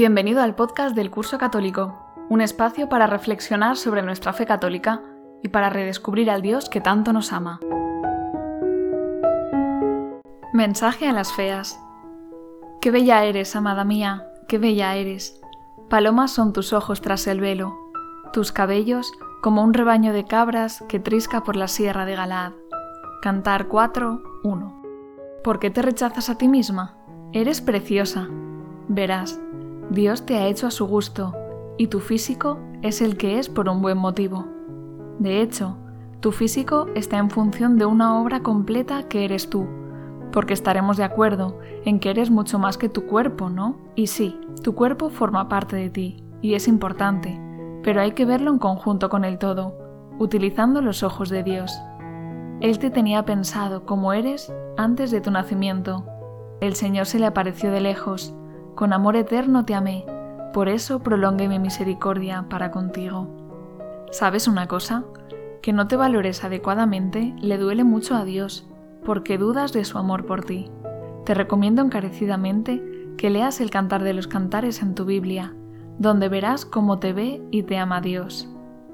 Bienvenido al podcast del Curso Católico, un espacio para reflexionar sobre nuestra fe católica y para redescubrir al Dios que tanto nos ama. Mensaje a las feas. Qué bella eres, amada mía, qué bella eres. Palomas son tus ojos tras el velo, tus cabellos como un rebaño de cabras que trisca por la sierra de Galad. Cantar 4, 1. ¿Por qué te rechazas a ti misma? Eres preciosa. Verás, Dios te ha hecho a su gusto y tu físico es el que es por un buen motivo. De hecho, tu físico está en función de una obra completa que eres tú, porque estaremos de acuerdo en que eres mucho más que tu cuerpo, ¿no? Y sí, tu cuerpo forma parte de ti y es importante, pero hay que verlo en conjunto con el todo, utilizando los ojos de Dios. Él te tenía pensado como eres antes de tu nacimiento. El Señor se le apareció de lejos con amor eterno te amé, por eso prolongue mi misericordia para contigo. ¿Sabes una cosa? Que no te valores adecuadamente le duele mucho a Dios, porque dudas de su amor por ti. Te recomiendo encarecidamente que leas el Cantar de los Cantares en tu Biblia, donde verás cómo te ve y te ama Dios.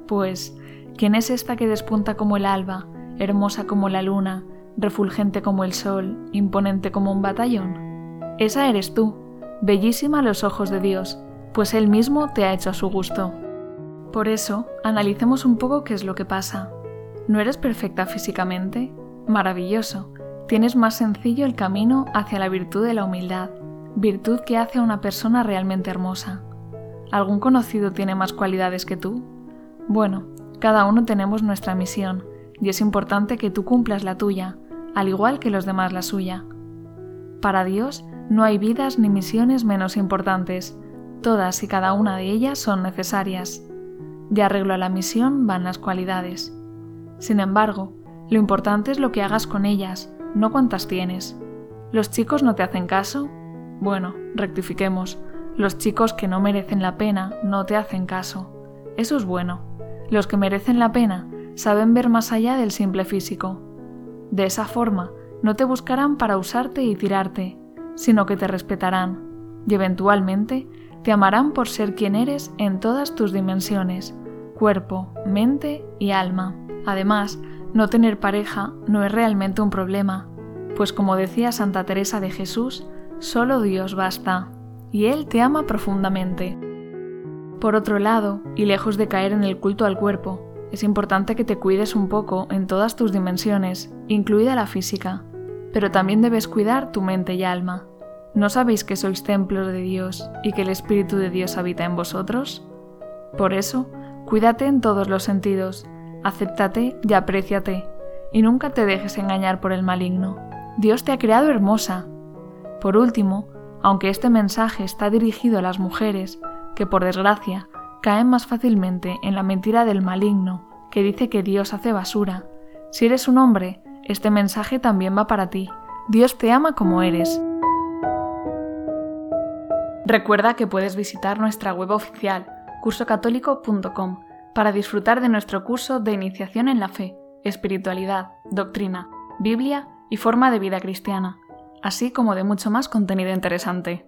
Pues, ¿quién es esta que despunta como el alba, hermosa como la luna, refulgente como el sol, imponente como un batallón? Esa eres tú, bellísima a los ojos de Dios, pues Él mismo te ha hecho a su gusto. Por eso, analicemos un poco qué es lo que pasa. ¿No eres perfecta físicamente? Maravilloso. Tienes más sencillo el camino hacia la virtud de la humildad, virtud que hace a una persona realmente hermosa. ¿Algún conocido tiene más cualidades que tú? Bueno, cada uno tenemos nuestra misión, y es importante que tú cumplas la tuya, al igual que los demás la suya. Para Dios, no hay vidas ni misiones menos importantes, todas y cada una de ellas son necesarias. De arreglo a la misión van las cualidades. Sin embargo, lo importante es lo que hagas con ellas, no cuántas tienes. ¿Los chicos no te hacen caso? Bueno, rectifiquemos. Los chicos que no merecen la pena no te hacen caso. Eso es bueno. Los que merecen la pena saben ver más allá del simple físico. De esa forma, no te buscarán para usarte y tirarte, sino que te respetarán y eventualmente te amarán por ser quien eres en todas tus dimensiones, cuerpo, mente y alma. Además, no tener pareja no es realmente un problema, pues como decía Santa Teresa de Jesús, solo Dios basta, y Él te ama profundamente. Por otro lado, y lejos de caer en el culto al cuerpo, es importante que te cuides un poco en todas tus dimensiones, incluida la física, pero también debes cuidar tu mente y alma. ¿No sabéis que sois templos de Dios y que el Espíritu de Dios habita en vosotros? Por eso, cuídate en todos los sentidos, acéptate y apréciate, y nunca te dejes engañar por el maligno. Dios te ha creado hermosa. Por último, aunque este mensaje está dirigido a las mujeres, que por desgracia caen más fácilmente en la mentira del maligno, que dice que Dios hace basura, si eres un hombre, este mensaje también va para ti. Dios te ama como eres. Recuerda que puedes visitar nuestra web oficial, cursocatólico.com, para disfrutar de nuestro curso de iniciación en la fe, espiritualidad, doctrina, Biblia y forma de vida cristiana, así como de mucho más contenido interesante.